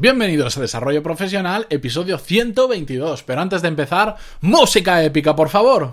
Bienvenidos a Desarrollo Profesional, episodio 122. Pero antes de empezar, música épica, por favor.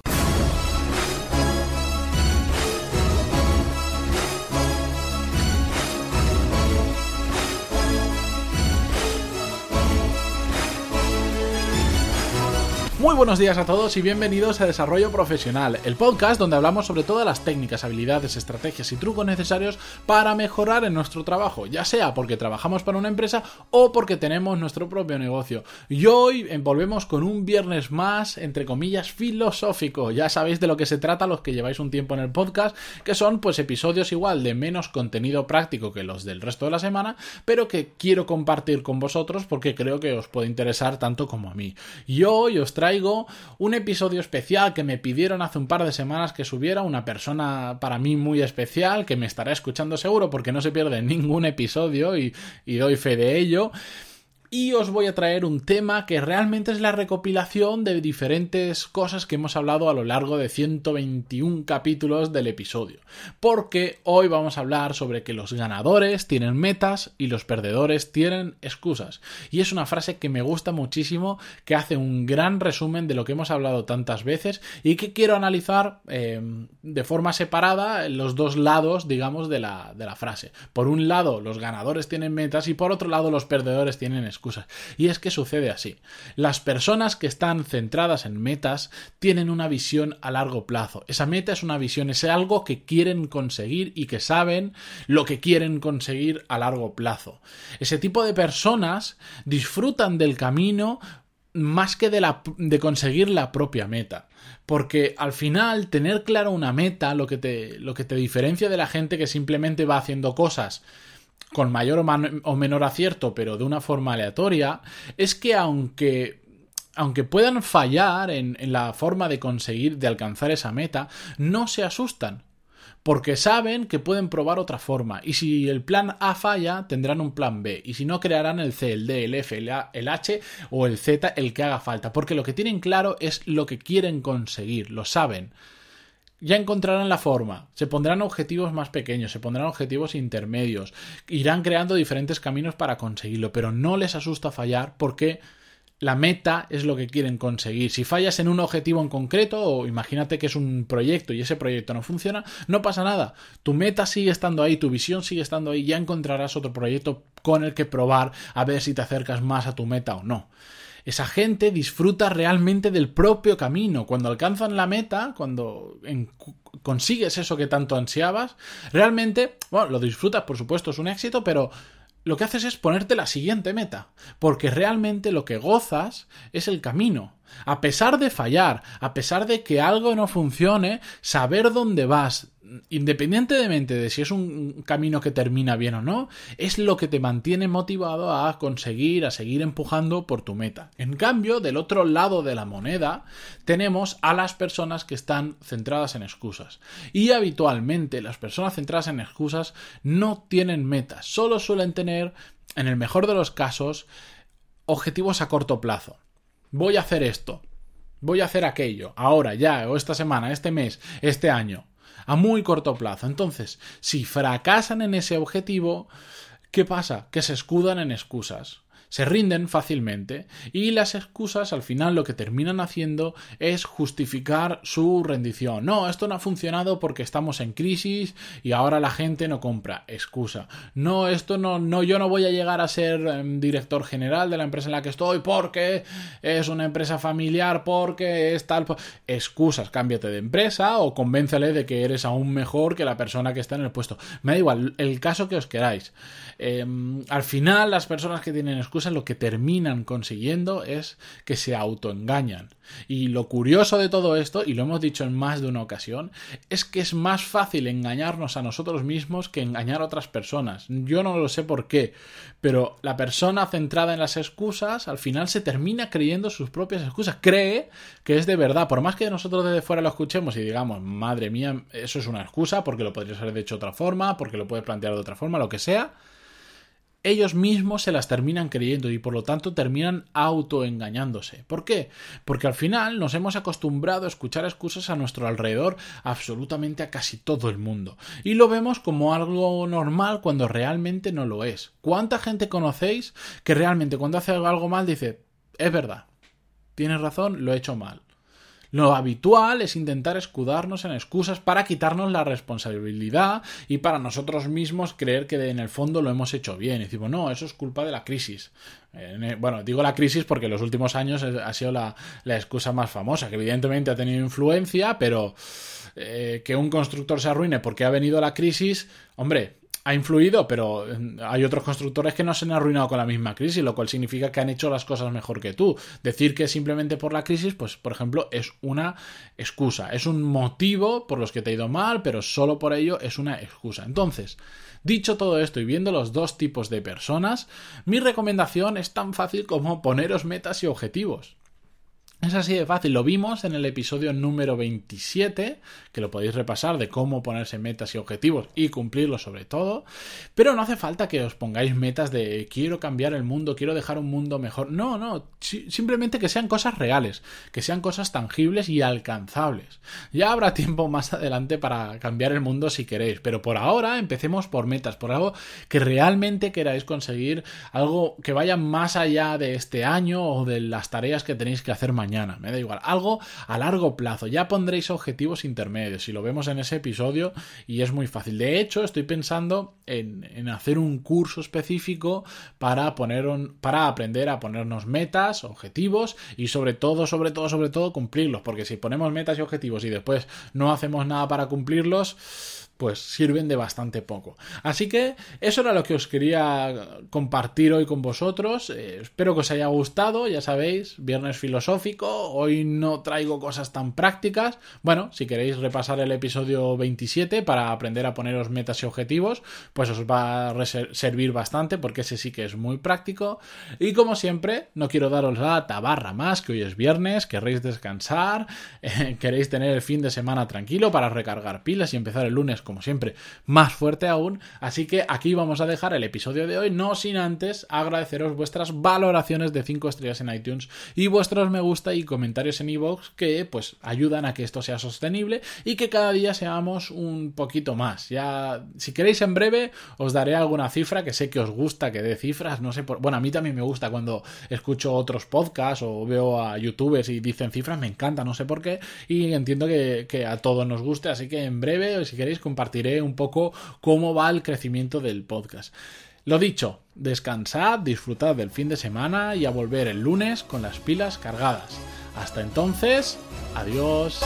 Muy buenos días a todos y bienvenidos a Desarrollo Profesional, el podcast donde hablamos sobre todas las técnicas, habilidades, estrategias y trucos necesarios para mejorar en nuestro trabajo, ya sea porque trabajamos para una empresa o porque tenemos nuestro propio negocio. Y hoy volvemos con un viernes más, entre comillas, filosófico. Ya sabéis de lo que se trata los que lleváis un tiempo en el podcast, que son pues episodios igual de menos contenido práctico que los del resto de la semana, pero que quiero compartir con vosotros porque creo que os puede interesar tanto como a mí. Y hoy os traigo un episodio especial que me pidieron hace un par de semanas que subiera una persona para mí muy especial que me estará escuchando seguro porque no se pierde ningún episodio y, y doy fe de ello y os voy a traer un tema que realmente es la recopilación de diferentes cosas que hemos hablado a lo largo de 121 capítulos del episodio. Porque hoy vamos a hablar sobre que los ganadores tienen metas y los perdedores tienen excusas. Y es una frase que me gusta muchísimo, que hace un gran resumen de lo que hemos hablado tantas veces y que quiero analizar eh, de forma separada los dos lados, digamos, de la, de la frase. Por un lado, los ganadores tienen metas y por otro lado, los perdedores tienen excusas. Y es que sucede así. Las personas que están centradas en metas tienen una visión a largo plazo. Esa meta es una visión, es algo que quieren conseguir y que saben lo que quieren conseguir a largo plazo. Ese tipo de personas disfrutan del camino más que de, conseguir la propia meta. Porque al final, tener claro una meta, lo que, te, lo que te diferencia de la gente que simplemente va haciendo cosas con mayor o, menor acierto, pero de una forma aleatoria, es que aunque aunque puedan fallar en, en, la forma de conseguir, de alcanzar esa meta, no se asustan. Porque saben que pueden probar otra forma. Y si el plan A falla, tendrán un plan B. Y si no, crearán el C, el D, el F, el, A, el H o el Z, el que haga falta. Porque lo que tienen claro es lo que quieren conseguir. Lo saben ya encontrarán la forma, se pondrán objetivos más pequeños, se pondrán objetivos intermedios, irán creando diferentes caminos para conseguirlo, pero no les asusta fallar porque la meta es lo que quieren conseguir. Si fallas en un objetivo en concreto, o imagínate que es un proyecto y ese proyecto no funciona, no pasa nada. Tu meta sigue estando ahí, tu visión sigue estando ahí, ya encontrarás otro proyecto con el que probar a ver si te acercas más a tu meta o no esa gente disfruta realmente del propio camino. Cuando alcanzan la meta, cuando consigues eso que tanto ansiabas, realmente, bueno, lo disfrutas, por supuesto, es un éxito, pero lo que haces es ponerte la siguiente meta, porque realmente lo que gozas es el camino. A pesar de fallar, a pesar de que algo no funcione, saber dónde vas, independientemente de si es un camino que termina bien o no, es lo que te mantiene motivado a conseguir, a seguir empujando por tu meta. En cambio, del otro lado de la moneda, tenemos a las personas que están centradas en excusas. Y habitualmente las personas centradas en excusas no tienen metas, solo suelen tener, en el mejor de los casos, objetivos a corto plazo. Voy a hacer esto, voy a hacer aquello, ahora, ya, o esta semana, este mes, este año a muy corto plazo. Entonces, si fracasan en ese objetivo, ¿qué pasa? Que se escudan en excusas se rinden fácilmente y las excusas al final lo que terminan haciendo es justificar su rendición. No, esto no ha funcionado porque estamos en crisis y ahora la gente no compra. Excusa. No, esto no, no, yo no voy a llegar a ser em, director general de la empresa en la que estoy porque es una empresa familiar, porque es tal. Excusas, cámbiate de empresa o convéncele de que eres aún mejor que la persona que está en el puesto. Me da igual, el caso que os queráis. Em, al final, las personas que tienen excusas lo que terminan consiguiendo es que se autoengañan. Y lo curioso de todo esto, y lo hemos dicho en más de una ocasión, es que es más fácil engañarnos a nosotros mismos que engañar a otras personas. Yo no lo sé por qué, pero la persona centrada en las excusas al final se termina creyendo sus propias excusas. Cree que es de verdad, por más que nosotros desde fuera lo escuchemos y digamos, madre mía, eso es una excusa porque lo podrías haber hecho de otra forma, porque lo puedes plantear de otra forma, lo que sea ellos mismos se las terminan creyendo y por lo tanto terminan autoengañándose. ¿Por qué? Porque al final nos hemos acostumbrado a escuchar excusas a nuestro alrededor absolutamente a casi todo el mundo. Y lo vemos como algo normal cuando realmente no lo es. ¿Cuánta gente conocéis que realmente cuando hace algo mal dice, es verdad, tienes razón, lo he hecho mal? Lo habitual es intentar escudarnos en excusas para quitarnos la responsabilidad y para nosotros mismos creer que en el fondo lo hemos hecho bien. Y decimos, no, eso es culpa de la crisis. Bueno, digo la crisis porque en los últimos años ha sido la, excusa más famosa, que evidentemente ha tenido influencia, pero eh, que un constructor se arruine porque ha venido la crisis, hombre, ha influido, pero mm, hay otros constructores que no se han arruinado con la misma crisis, lo cual significa que han hecho las cosas mejor que tú. Decir que simplemente por la crisis, pues por ejemplo, es una excusa, es un motivo por los que te ha ido mal, pero solo por ello es una excusa. Entonces, dicho todo esto y viendo los dos tipos de personas, mi recomendación es tan fácil como poneros metas y objetivos. Es así de fácil, lo vimos en el episodio número 27, que lo podéis repasar de cómo ponerse metas y objetivos y cumplirlos sobre todo, pero no hace falta que os pongáis metas de quiero cambiar el mundo, quiero dejar un mundo mejor, no, no, simplemente que sean cosas reales, que sean cosas tangibles y alcanzables. Ya habrá tiempo más adelante para cambiar el mundo si queréis, pero por ahora empecemos por metas, por algo que realmente queráis conseguir, algo que vaya más allá de este año o de las tareas que tenéis que hacer mañana me da igual, algo a largo plazo, ya pondréis objetivos intermedios y lo vemos en ese episodio y es muy fácil. De hecho, estoy pensando en, hacer un curso específico para, poner para aprender a ponernos metas, objetivos y sobre todo, sobre todo, sobre todo cumplirlos, porque si ponemos metas y objetivos y después no hacemos nada para cumplirlos, pues sirven de bastante poco. Así que eso era lo que os quería compartir hoy con vosotros. Eh, espero que os haya gustado, ya sabéis, viernes filosófico, hoy no traigo cosas tan prácticas. Bueno, si queréis repasar el episodio 27 para aprender a poneros metas y objetivos, pues os va a servir bastante porque ese sí que es muy práctico. Y como siempre, no quiero daros la tabarra más, que hoy es viernes, queréis descansar, eh, queréis tener el fin de semana tranquilo para recargar pilas y empezar el lunes como siempre, más fuerte aún. Así que aquí vamos a dejar el episodio de hoy, no sin antes agradeceros vuestras valoraciones de 5 estrellas en iTunes y vuestros me gusta y comentarios en iVoox que pues ayudan a que esto sea sostenible y que cada día seamos un poquito más. Ya, si queréis en breve, os daré alguna cifra que sé que os gusta que dé cifras, no sé por. Bueno, a mí también me gusta cuando escucho otros podcasts o veo a youtubers y dicen cifras, me encanta, no sé por qué, y entiendo que, que a todos nos guste, así que en breve, si queréis, compartiré un poco cómo va el crecimiento del podcast. Lo dicho, descansad, disfrutad del fin de semana y a volver el lunes con las pilas cargadas. Hasta entonces, adiós.